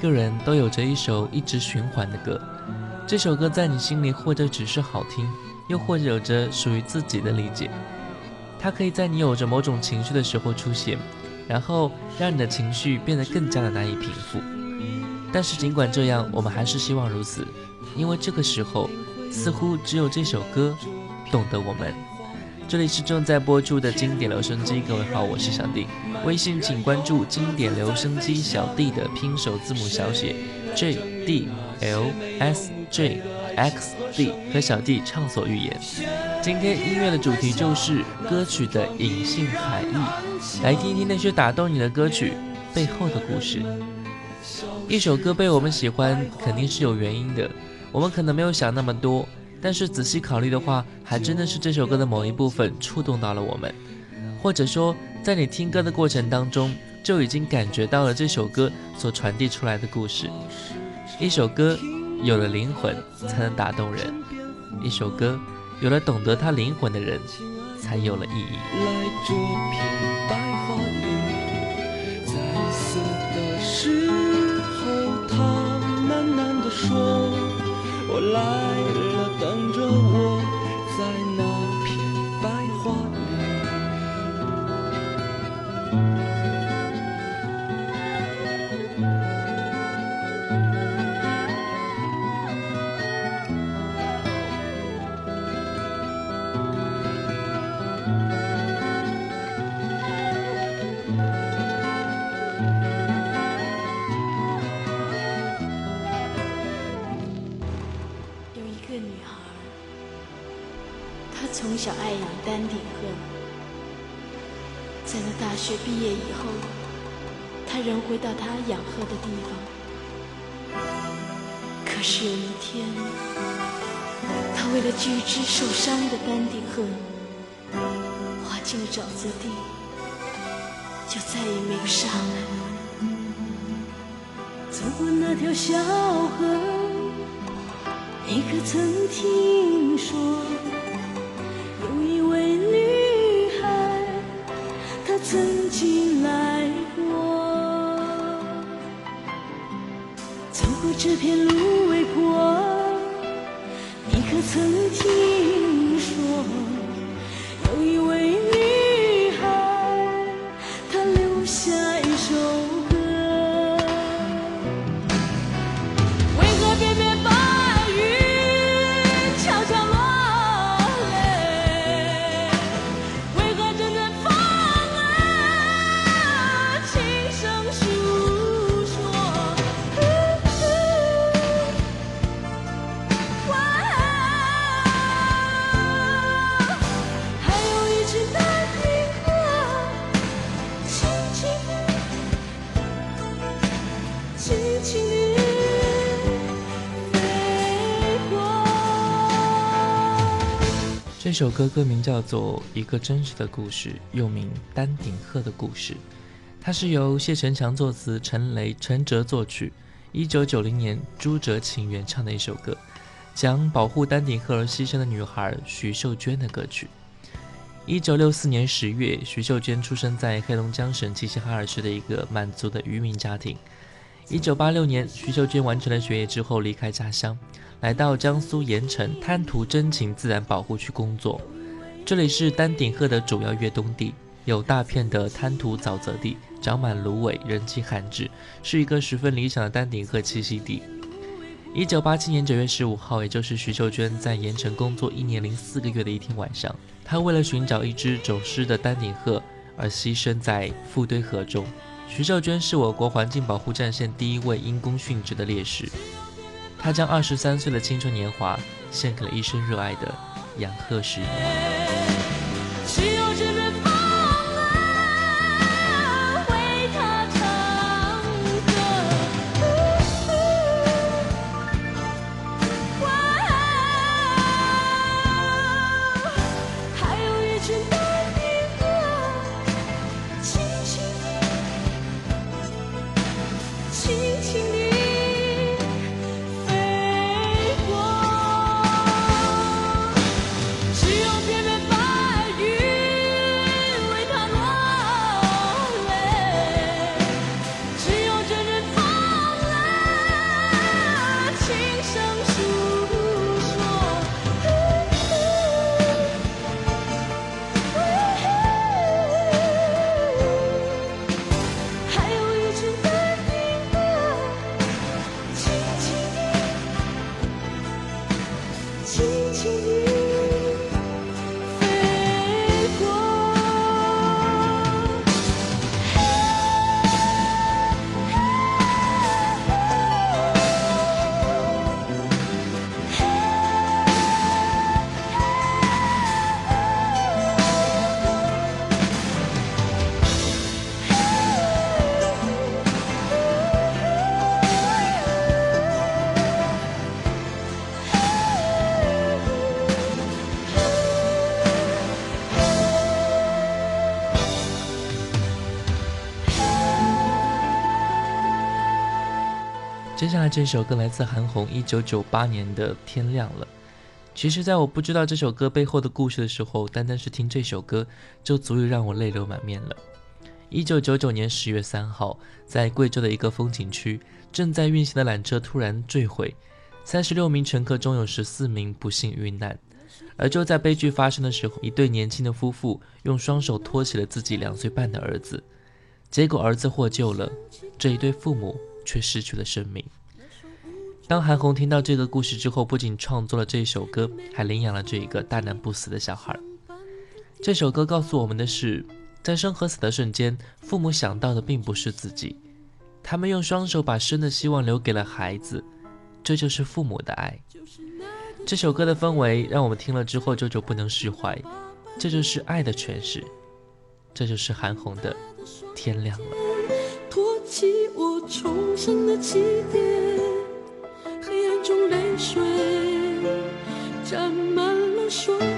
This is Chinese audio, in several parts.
个人都有着一首一直循环的歌，这首歌在你心里或者只是好听，又或者有着属于自己的理解。它可以在你有着某种情绪的时候出现。然后让你的情绪变得更加的难以平复，但是尽管这样，我们还是希望如此，因为这个时候似乎只有这首歌懂得我们。这里是正在播出的经典留声机，各位好，我是小弟，微信请关注经典留声机小弟的拼手字母小写 J D L S J X D 和小弟畅所欲言。今天音乐的主题就是歌曲的隐性含义，来听听那些打动你的歌曲背后的故事。一首歌被我们喜欢，肯定是有原因的。我们可能没有想那么多，但是仔细考虑的话，还真的是这首歌的某一部分触动到了我们，或者说，在你听歌的过程当中，就已经感觉到了这首歌所传递出来的故事。一首歌有了灵魂，才能打动人。一首歌。有了懂得他灵魂的人，才有了意义。来这片白桦林，在死的时候，他喃喃地说：“我来了，回到他养鹤的地方。可是有一天，他为了救只受伤的丹顶鹤，滑进了沼泽地，就再也没有上来。走过那条小河，你可曾听说？这片芦苇坡，你可曾听这首歌歌名叫做《一个真实的故事》，又名《丹顶鹤的故事》。它是由谢承强作词，陈雷、陈哲作曲，一九九零年朱哲琴原唱的一首歌，讲保护丹顶鹤而牺牲的女孩徐秀娟的歌曲。一九六四年十月，徐秀娟出生在黑龙江省齐齐哈尔市的一个满族的渔民家庭。一九八六年，徐秀娟完成了学业之后，离开家乡。来到江苏盐城滩涂真情自然保护区工作，这里是丹顶鹤的主要越冬地，有大片的滩涂沼泽地，长满芦苇，人迹罕至，是一个十分理想的丹顶鹤栖息地。一九八七年九月十五号，也就是徐秀娟在盐城工作一年零四个月的一天晚上，她为了寻找一只走失的丹顶鹤而牺牲在富堆河中。徐秀娟是我国环境保护战线第一位因公殉职的烈士。他将二十三岁的青春年华献给了一生热爱的杨鹤石。接下来这首歌来自韩红，一九九八年的《天亮了》。其实，在我不知道这首歌背后的故事的时候，单单是听这首歌就足以让我泪流满面了。一九九九年十月三号，在贵州的一个风景区，正在运行的缆车突然坠毁，三十六名乘客中有十四名不幸遇难。而就在悲剧发生的时候，一对年轻的夫妇用双手托起了自己两岁半的儿子，结果儿子获救了，这一对父母。却失去了生命。当韩红听到这个故事之后，不仅创作了这首歌，还领养了这一个大难不死的小孩。这首歌告诉我们的是，在生和死的瞬间，父母想到的并不是自己，他们用双手把生的希望留给了孩子，这就是父母的爱。这首歌的氛围让我们听了之后久久不能释怀，这就是爱的诠释，这就是韩红的《天亮了》。起我重生的起点，说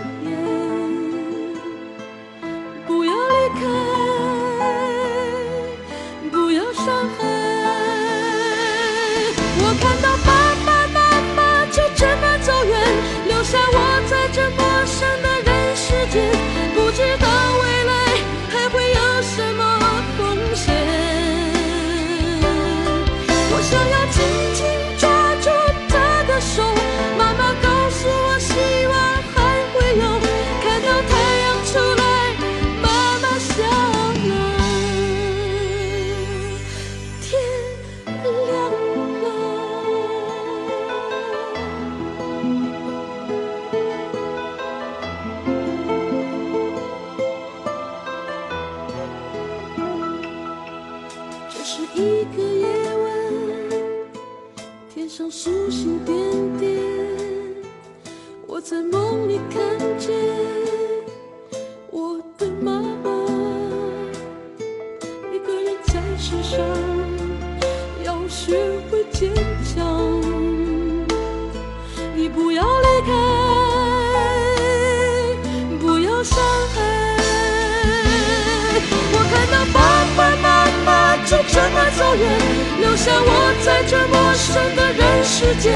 下我在这陌生的人世间，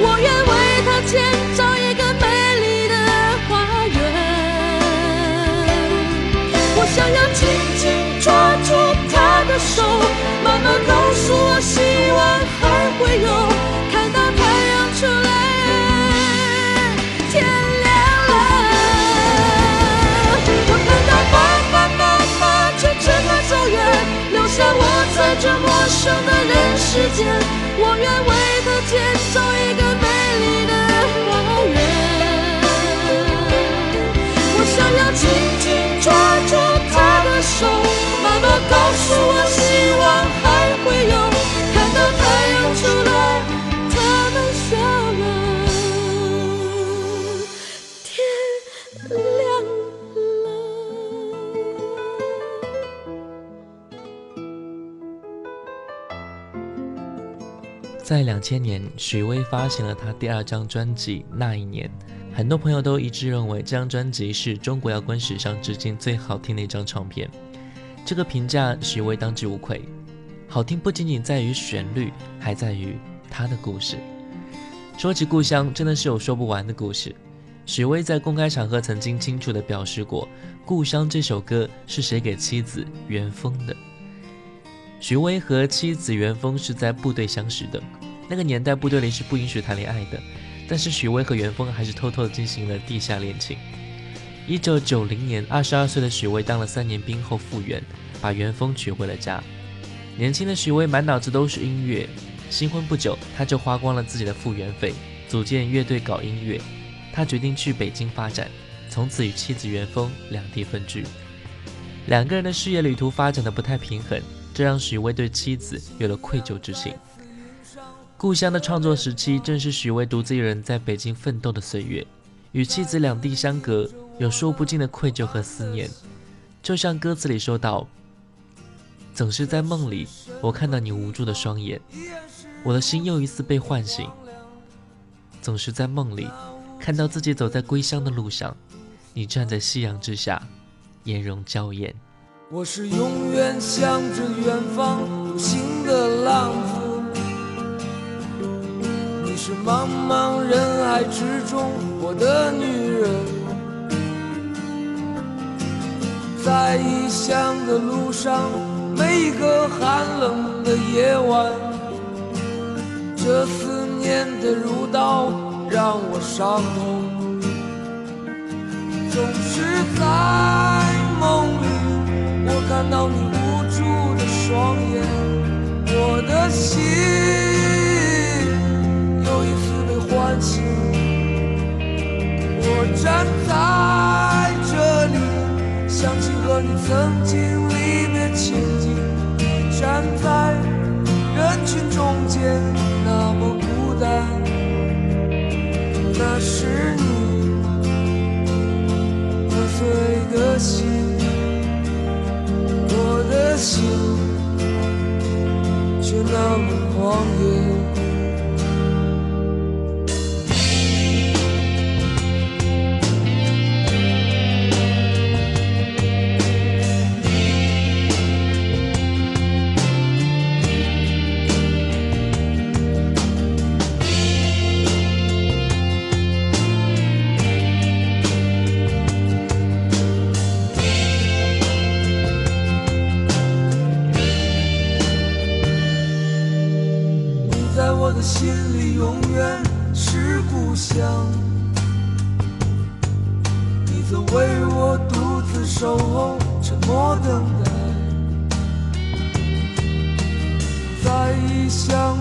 我愿为他建造一个美丽的花园。我想要紧紧抓住他的手，慢慢告诉我，希望还会有。在这陌生的人世间，我愿为他建造一个美丽的花园。我想要紧紧抓住他的手，妈妈告诉在两千年，许巍发行了他第二张专辑《那一年》，很多朋友都一致认为这张专辑是中国摇滚史上至今最好听的一张唱片。这个评价许巍当之无愧。好听不仅仅在于旋律，还在于他的故事。说起故乡，真的是有说不完的故事。许巍在公开场合曾经清楚地表示过，《故乡》这首歌是写给妻子袁峰的。许巍和妻子袁峰是在部队相识的，那个年代部队里是不允许谈恋爱的，但是许巍和袁峰还是偷偷的进行了地下恋情。一九九零年，二十二岁的许巍当了三年兵后复员，把袁峰娶回了家。年轻的许巍满脑子都是音乐，新婚不久他就花光了自己的复员费，组建乐队搞音乐。他决定去北京发展，从此与妻子袁峰两地分居，两个人的事业旅途发展的不太平衡。这让许巍对妻子有了愧疚之情。故乡的创作时期，正是许巍独自一人在北京奋斗的岁月，与妻子两地相隔，有说不尽的愧疚和思念。就像歌词里说到：“总是在梦里，我看到你无助的双眼，我的心又一次被唤醒。总是在梦里，看到自己走在归乡的路上，你站在夕阳之下，颜容娇艳。”我是永远向着远方独行的浪子，你是茫茫人海之中我的女人，在异乡的路上，每一个寒冷的夜晚，这思念的如刀让我伤痛，总是在梦。看到你无助的双眼，我的心又一次被唤醒。我站在这里，想起和你曾经离别情景。你站在人群中间，那么孤单，那是你心却那么我的心里永远是故乡。你曾为我独自守候，沉默等待，在异乡。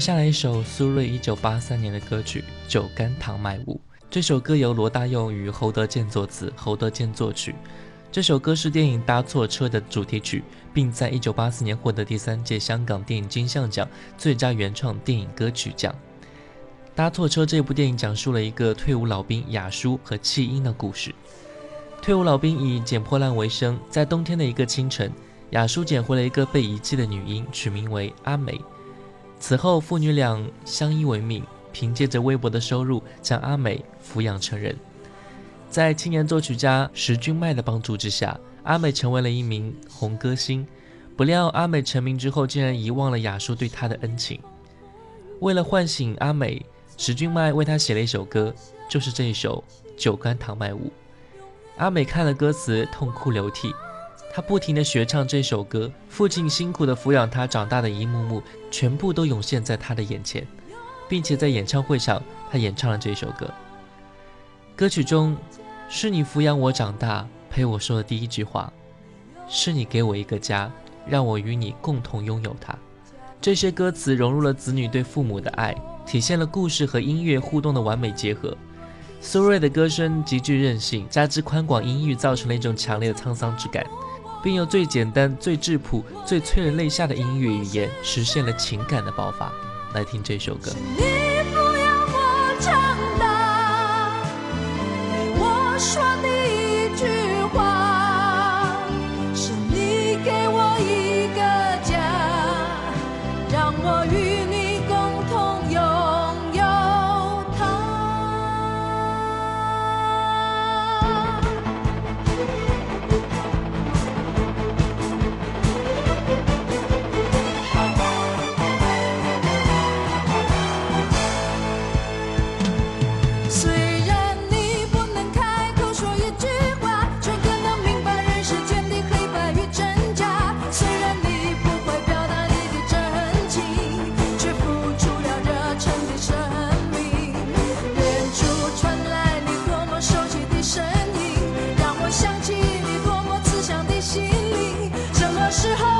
接下来一首苏芮一九八三年的歌曲《酒干倘卖无》。这首歌由罗大佑与侯德健作词，侯德健作曲。这首歌是电影《搭错车》的主题曲，并在一九八四年获得第三届香港电影金像奖最佳原创电影歌曲奖。《搭错车》这部电影讲述了一个退伍老兵雅叔和弃婴的故事。退伍老兵以捡破烂为生，在冬天的一个清晨，雅叔捡回了一个被遗弃的女婴，取名为阿美。此后，父女俩相依为命，凭借着微薄的收入，将阿美抚养成人。在青年作曲家石君迈的帮助之下，阿美成为了一名红歌星。不料，阿美成名之后，竟然遗忘了雅叔对她的恩情。为了唤醒阿美，石君迈为她写了一首歌，就是这一首《酒干倘卖无》。阿美看了歌词，痛哭流涕。他不停地学唱这首歌，父亲辛苦地抚养他长大的一幕幕，全部都涌现在他的眼前，并且在演唱会上，他演唱了这首歌。歌曲中，是你抚养我长大，陪我说的第一句话，是你给我一个家，让我与你共同拥有它。这些歌词融入了子女对父母的爱，体现了故事和音乐互动的完美结合。苏芮的歌声极具韧性，加之宽广音域，造成了一种强烈的沧桑之感。并用最简单、最质朴、最催人泪下的音乐语言，实现了情感的爆发。来听这首歌。的时候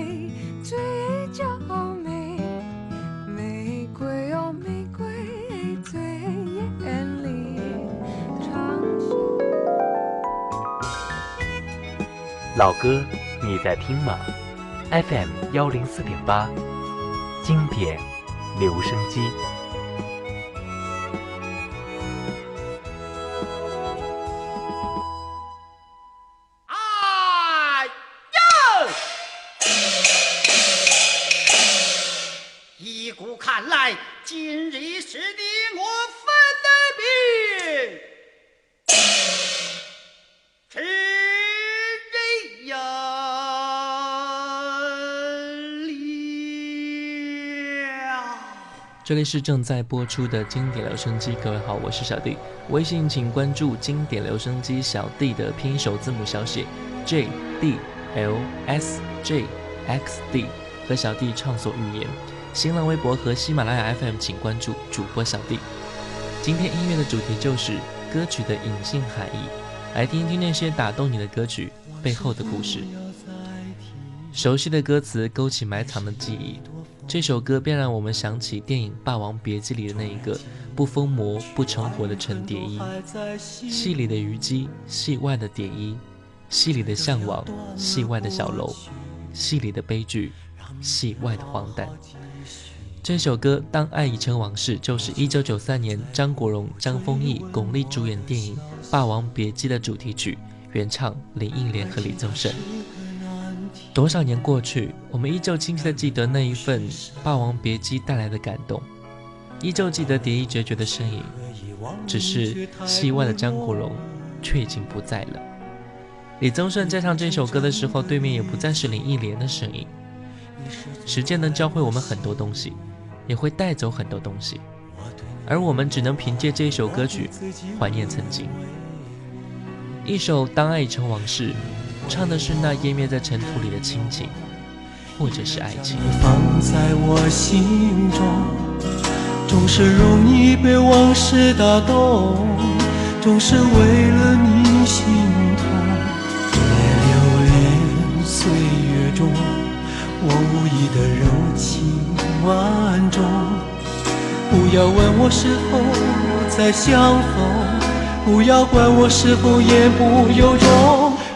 最娇美，玫瑰哦玫瑰最艳丽。老歌，你在听吗？FM 幺零四点八，经典留声机。这里是正在播出的经典留声机，各位好，我是小弟。微信请关注经典留声机小弟的拼音首字母小写 J D L S J X D 和小弟畅所欲言。新浪微博和喜马拉雅 FM 请关注主播小弟。今天音乐的主题就是歌曲的隐性含义，来听听那些打动你的歌曲背后的故事。熟悉的歌词勾起埋藏的记忆。这首歌便让我们想起电影《霸王别姬》里的那一个不疯魔不成活的陈蝶衣，戏里的虞姬，戏外的蝶衣，戏里的向往，戏外的小楼，戏里的悲剧，戏外的荒诞。这首歌《当爱已成往事》就是1993年张国荣、张丰毅、巩俐主演电影《霸王别姬》的主题曲，原唱林忆莲和李宗盛。多少年过去，我们依旧清晰地记得那一份《霸王别姬》带来的感动，依旧记得蝶衣决绝的身影。只是戏外的张国荣却已经不在了。李宗盛在唱这首歌的时候，对面也不再是林忆莲的身影。时间能教会我们很多东西，也会带走很多东西，而我们只能凭借这一首歌曲怀念曾经。一首《当爱已成往事》。唱的是那湮灭在尘土里的亲情，或者是爱情。放在我心中，总是容易被往事打动，总是为了你心痛。别留恋岁月中我无意的柔情万种。不要问我是否再相逢，不要管我是否言不由衷。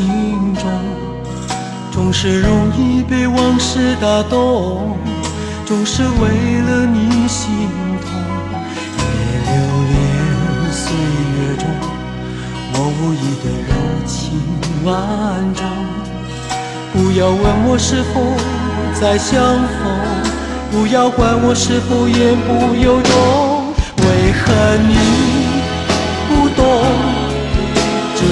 心中总是容易被往事打动，总是为了你心痛。别留恋岁月中我谊的柔情万种。不要问我是否再相逢，不要管我是否言不由衷。为何你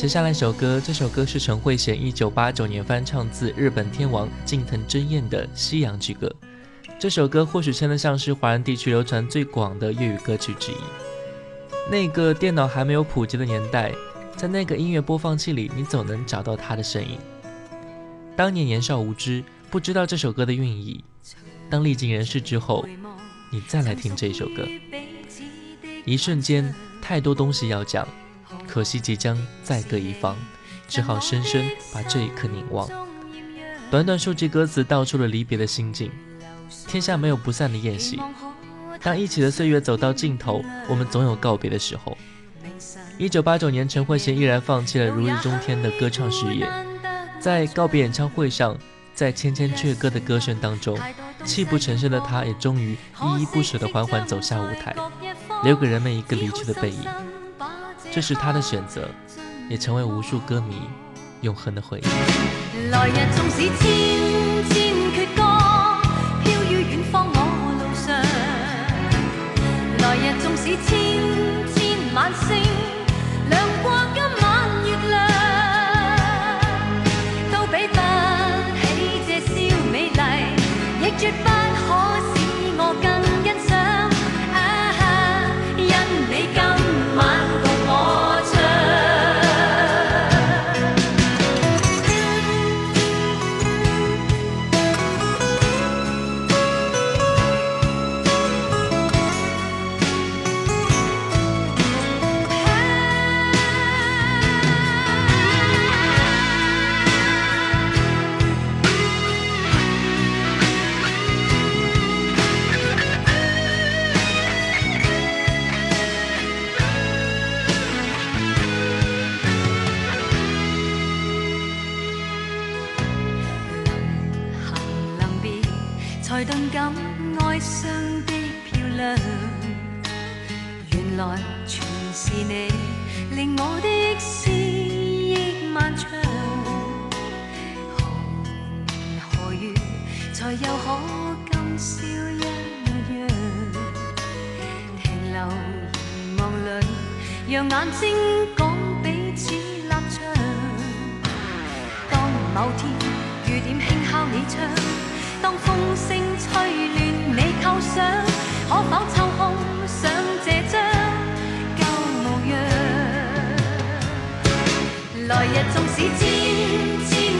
接下来一首歌，这首歌是陈慧娴一九八九年翻唱自日本天王近藤真彦的《西洋之歌》。这首歌或许称得上是华人地区流传最广的粤语歌曲之一。那个电脑还没有普及的年代，在那个音乐播放器里，你总能找到他的身影。当年年少无知，不知道这首歌的寓意。当历尽人世之后，你再来听这首歌，一瞬间太多东西要讲，可惜即将再各一方，只好深深把这一刻凝望。短短数句歌词道出了离别的心境。天下没有不散的宴席，当一起的岁月走到尽头，我们总有告别的时候。一九八九年，陈慧娴毅然放弃了如日中天的歌唱事业，在告别演唱会上，在千千阙歌的歌声当中，泣不成声的她，也终于依依不舍地缓缓走下舞台，留给人们一个离去的背影。这是他的选择，也成为无数歌迷永恒的回忆。来日纵使千千阙歌。飘于远方我路上来日纵使千千晚星来全是你令我的思忆漫长何年何月才又可今宵一样停留凝望里让眼睛讲彼此立场当某天雨点轻敲你窗当风声吹乱你构想可否抽空想这张来日纵使千千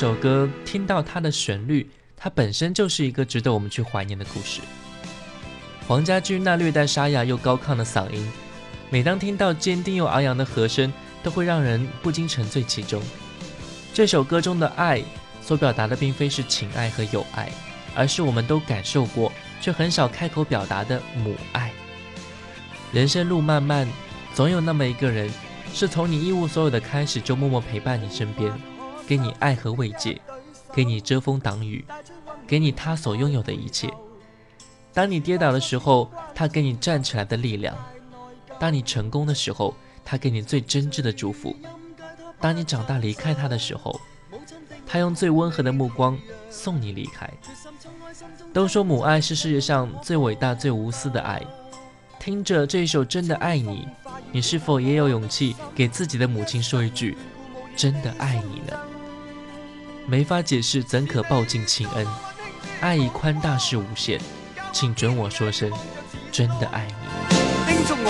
首歌，听到它的旋律，它本身就是一个值得我们去怀念的故事。黄家驹那略带沙哑又高亢的嗓音，每当听到坚定又昂扬的和声，都会让人不禁沉醉其中。这首歌中的爱，所表达的并非是情爱和友爱，而是我们都感受过却很少开口表达的母爱。人生路漫漫，总有那么一个人，是从你一无所有的开始就默默陪伴你身边，给你爱和慰藉，给你遮风挡雨，给你他所拥有的一切。当你跌倒的时候，他给你站起来的力量；当你成功的时候，他给你最真挚的祝福；当你长大离开他的时候，他用最温和的目光送你离开。都说母爱是世界上最伟大、最无私的爱。听着这一首《真的爱你》，你是否也有勇气给自己的母亲说一句“真的爱你”呢？没法解释，怎可报尽情恩？爱已宽大是无限。请准我说声，真的爱你。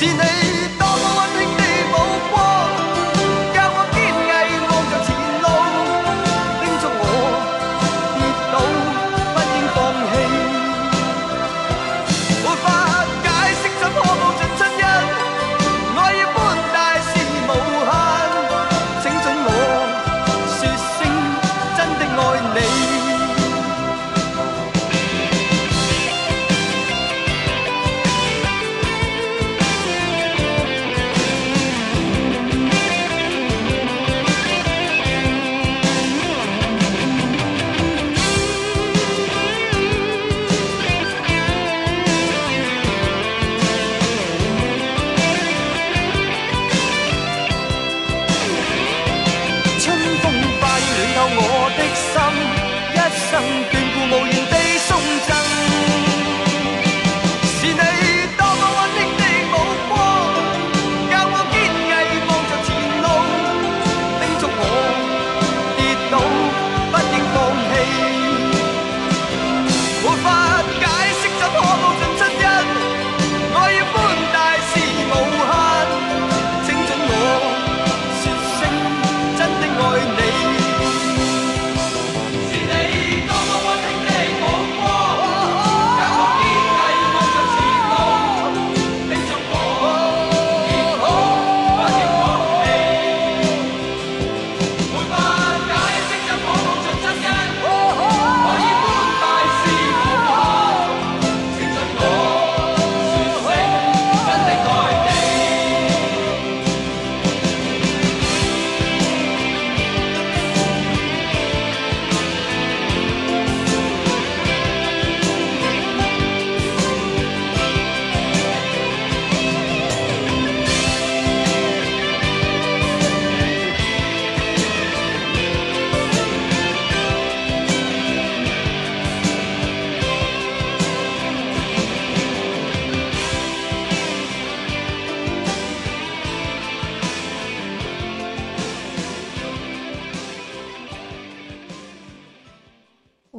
she named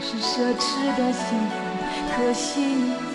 是奢侈的幸福，可惜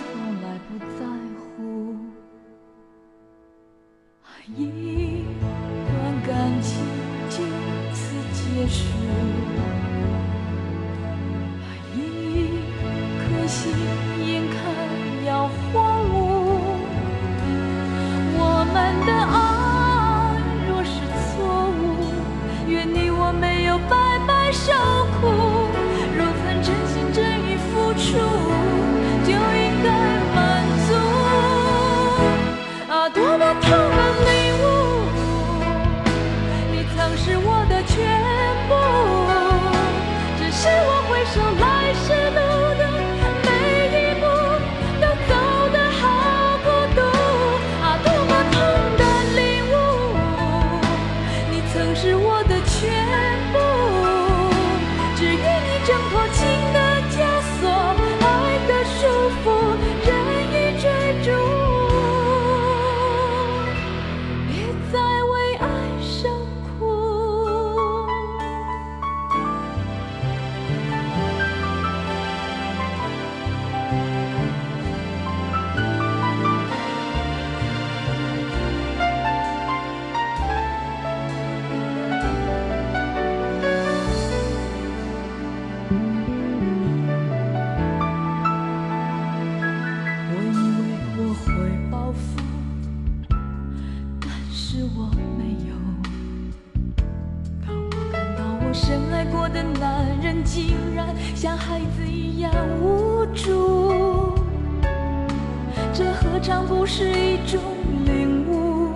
何尝不是一种领悟？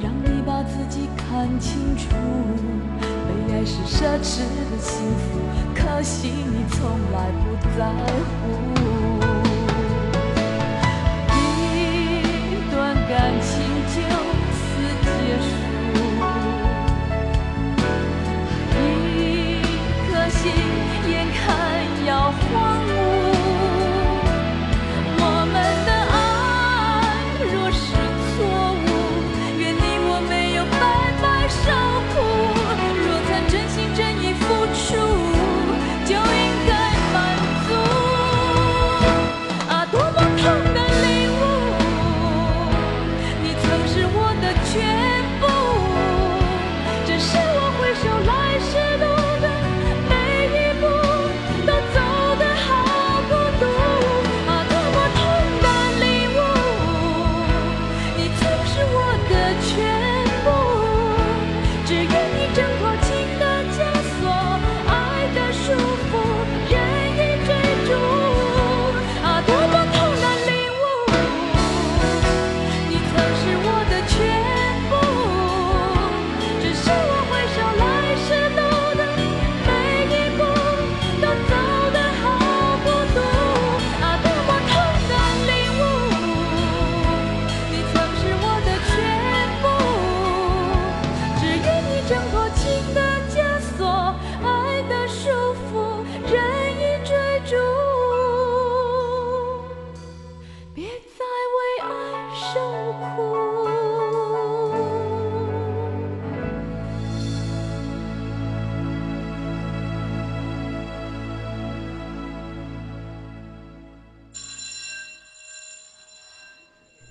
让你把自己看清楚，被爱是奢侈的幸福，可惜你从来不在乎。一段感情就此结束，一颗心眼看要荒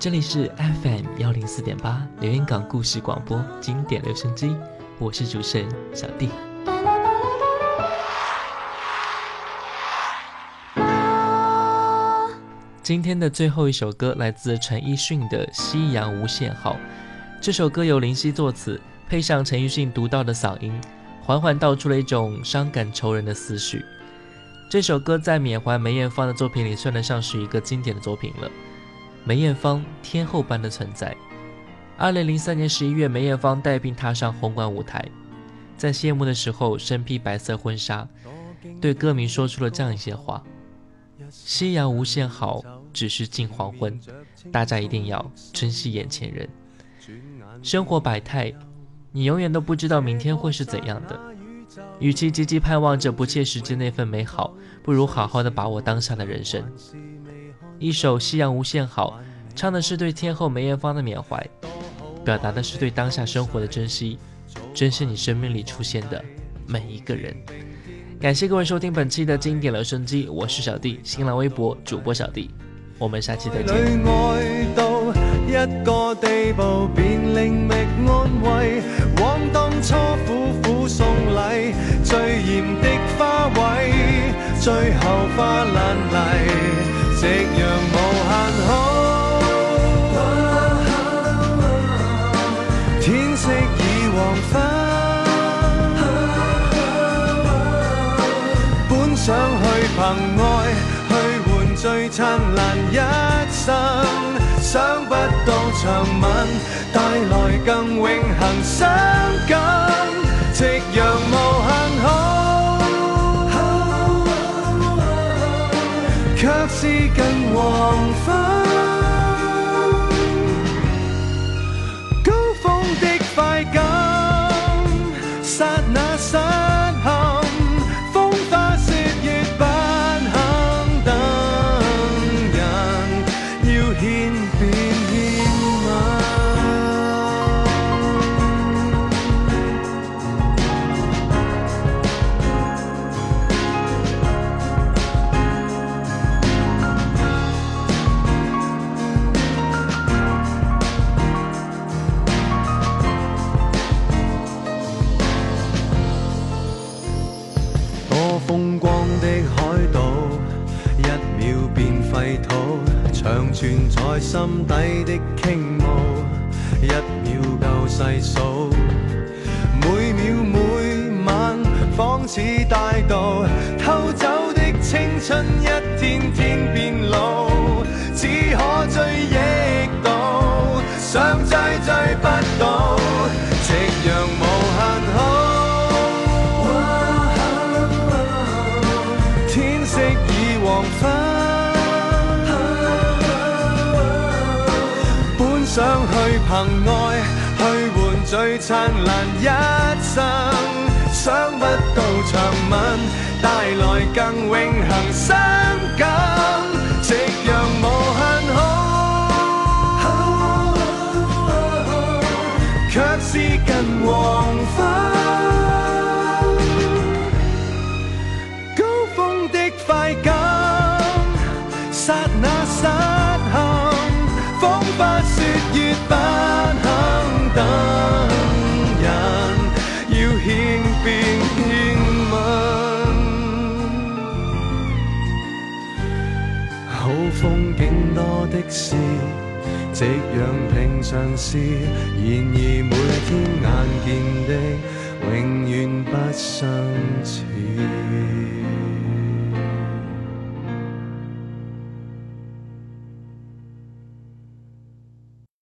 这里是 FM 幺零四点八连云港故事广播经典留声机，我是主持人小弟。今天的最后一首歌来自陈奕迅的《夕阳无限好》，这首歌由林夕作词，配上陈奕迅独到的嗓音，缓缓道出了一种伤感愁人的思绪。这首歌在缅怀梅艳芳的作品里，算得上是一个经典的作品了。梅艳芳天后般的存在。二零零三年十一月，梅艳芳带病踏上红馆舞台，在谢幕的时候，身披白色婚纱，对歌迷说出了这样一些话：“夕阳无限好，只是近黄昏，大家一定要珍惜眼前人。生活百态，你永远都不知道明天会是怎样的。与其积极盼望着不切实际那份美好，不如好好的把握当下的人生。”一首《夕阳无限好》，唱的是对天后梅艳芳的缅怀，表达的是对当下生活的珍惜，珍惜你生命里出现的每一个人。感谢各位收听本期的经典留声机，我是小弟，新浪微博主播小弟，我们下期再见。夕阳无限好，天色已黄昏，本想去凭爱去换最灿烂一生，想不到长吻带来更永恒伤感，夕阳无限好。却是近黄昏，心底的凭爱去换最灿烂一生，想不到长吻带来更永恒伤感，夕阳无限好，却是近黄昏，夕阳平常事。然而每天眼见的，永远不相似。